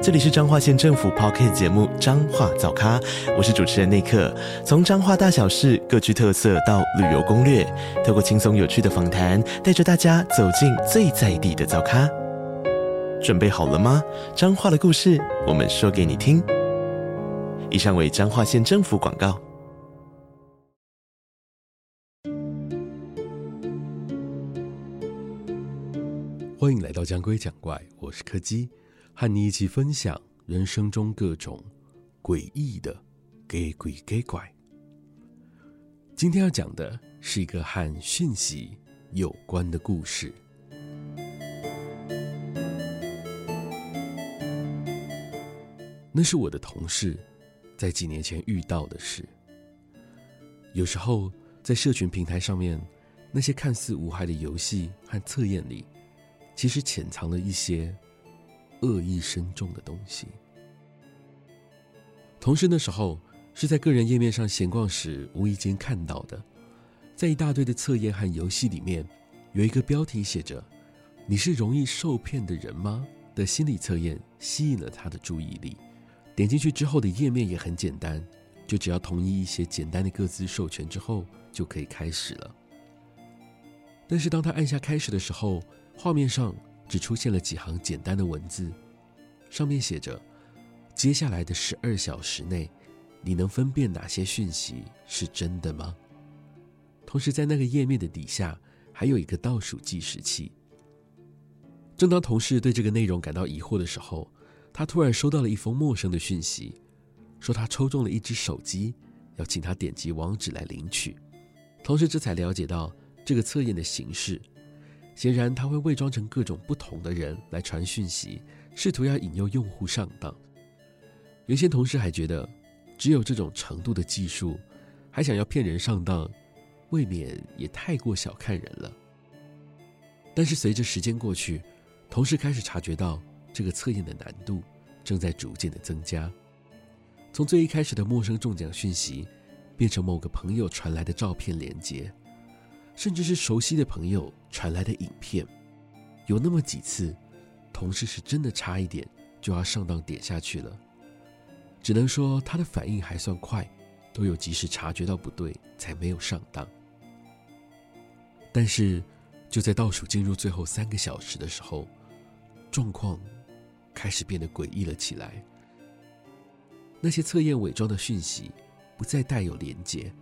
这里是彰化县政府 Podcast 节目《彰化早咖》，我是主持人内克。从彰化大小事各具特色到旅游攻略，透过轻松有趣的访谈，带着大家走进最在地的早咖。准备好了吗？彰化的故事，我们说给你听。以上为彰化县政府广告。欢迎来到讲鬼讲怪，我是柯基。和你一起分享人生中各种诡异的给鬼给怪。今天要讲的是一个和讯息有关的故事。那是我的同事在几年前遇到的事。有时候在社群平台上面，那些看似无害的游戏和测验里，其实潜藏了一些。恶意深重的东西。同事那时候是在个人页面上闲逛时无意间看到的，在一大堆的测验和游戏里面，有一个标题写着“你是容易受骗的人吗”的心理测验吸引了他的注意力。点进去之后的页面也很简单，就只要同意一些简单的各自授权之后就可以开始了。但是当他按下开始的时候，画面上。只出现了几行简单的文字，上面写着：“接下来的十二小时内，你能分辨哪些讯息是真的吗？”同时，在那个页面的底下还有一个倒数计时器。正当同事对这个内容感到疑惑的时候，他突然收到了一封陌生的讯息，说他抽中了一只手机，要请他点击网址来领取。同时，这才了解到这个测验的形式。显然，他会伪装成各种不同的人来传讯息，试图要引诱用户上当。有些同事还觉得，只有这种程度的技术，还想要骗人上当，未免也太过小看人了。但是随着时间过去，同事开始察觉到这个测验的难度正在逐渐的增加。从最一开始的陌生中奖讯息，变成某个朋友传来的照片连接。甚至是熟悉的朋友传来的影片，有那么几次，同事是真的差一点就要上当点下去了。只能说他的反应还算快，都有及时察觉到不对，才没有上当。但是就在倒数进入最后三个小时的时候，状况开始变得诡异了起来。那些测验伪装的讯息不再带有连结，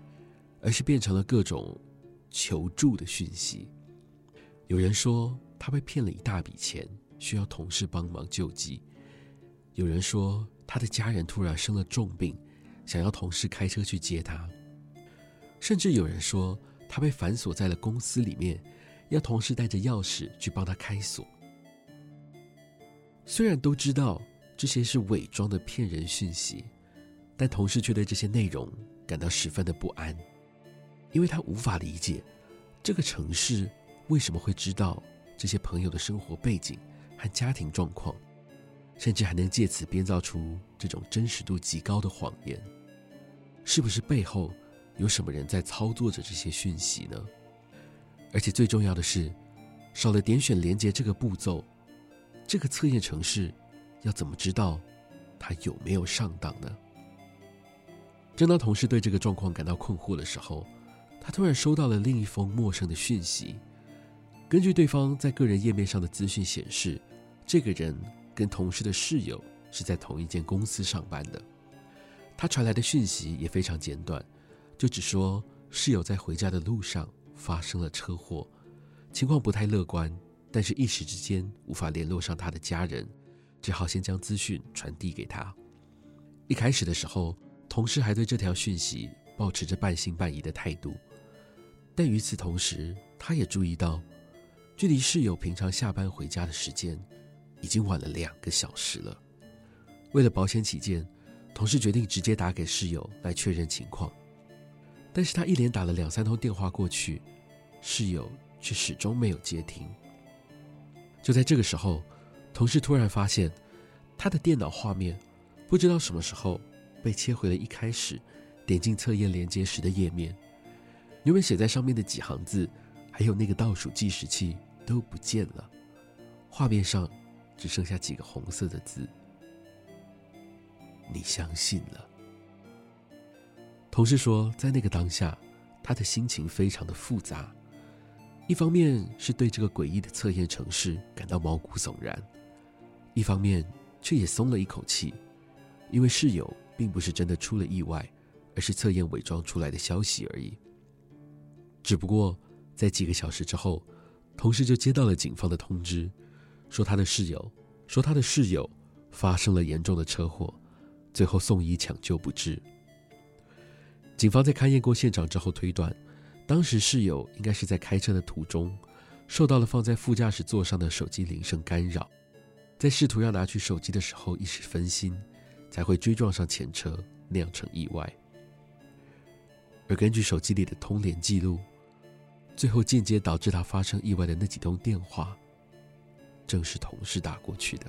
而是变成了各种。求助的讯息，有人说他被骗了一大笔钱，需要同事帮忙救济；有人说他的家人突然生了重病，想要同事开车去接他；甚至有人说他被反锁在了公司里面，要同事带着钥匙去帮他开锁。虽然都知道这些是伪装的骗人讯息，但同事却对这些内容感到十分的不安。因为他无法理解，这个城市为什么会知道这些朋友的生活背景和家庭状况，甚至还能借此编造出这种真实度极高的谎言。是不是背后有什么人在操作着这些讯息呢？而且最重要的是，少了点选连结这个步骤，这个测验城市要怎么知道他有没有上当呢？正当同事对这个状况感到困惑的时候，他突然收到了另一封陌生的讯息。根据对方在个人页面上的资讯显示，这个人跟同事的室友是在同一间公司上班的。他传来的讯息也非常简短，就只说室友在回家的路上发生了车祸，情况不太乐观，但是一时之间无法联络上他的家人，只好先将资讯传递给他。一开始的时候，同事还对这条讯息抱持着半信半疑的态度。但与此同时，他也注意到，距离室友平常下班回家的时间已经晚了两个小时了。为了保险起见，同事决定直接打给室友来确认情况。但是他一连打了两三通电话过去，室友却始终没有接听。就在这个时候，同事突然发现，他的电脑画面不知道什么时候被切回了一开始点进测验连接时的页面，原本写在上面的几行字，还有那个倒数计时器都不见了，画面上只剩下几个红色的字。你相信了。同事说，在那个当下，他的心情非常的复杂，一方面是对这个诡异的测验程式感到毛骨悚然，一方面却也松了一口气，因为室友并不是真的出了意外，而是测验伪装出来的消息而已。只不过在几个小时之后，同事就接到了警方的通知，说他的室友说他的室友发生了严重的车祸。最后送医抢救不治。警方在勘验过现场之后推断，当时室友应该是在开车的途中，受到了放在副驾驶座上的手机铃声干扰，在试图要拿取手机的时候一时分心，才会追撞上前车，酿成意外。而根据手机里的通联记录，最后间接导致他发生意外的那几通电话，正是同事打过去的。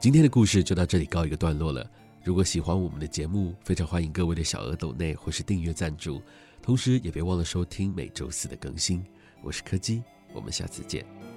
今天的故事就到这里告一个段落了。如果喜欢我们的节目，非常欢迎各位的小额抖内或是订阅赞助，同时也别忘了收听每周四的更新。我是柯基，我们下次见。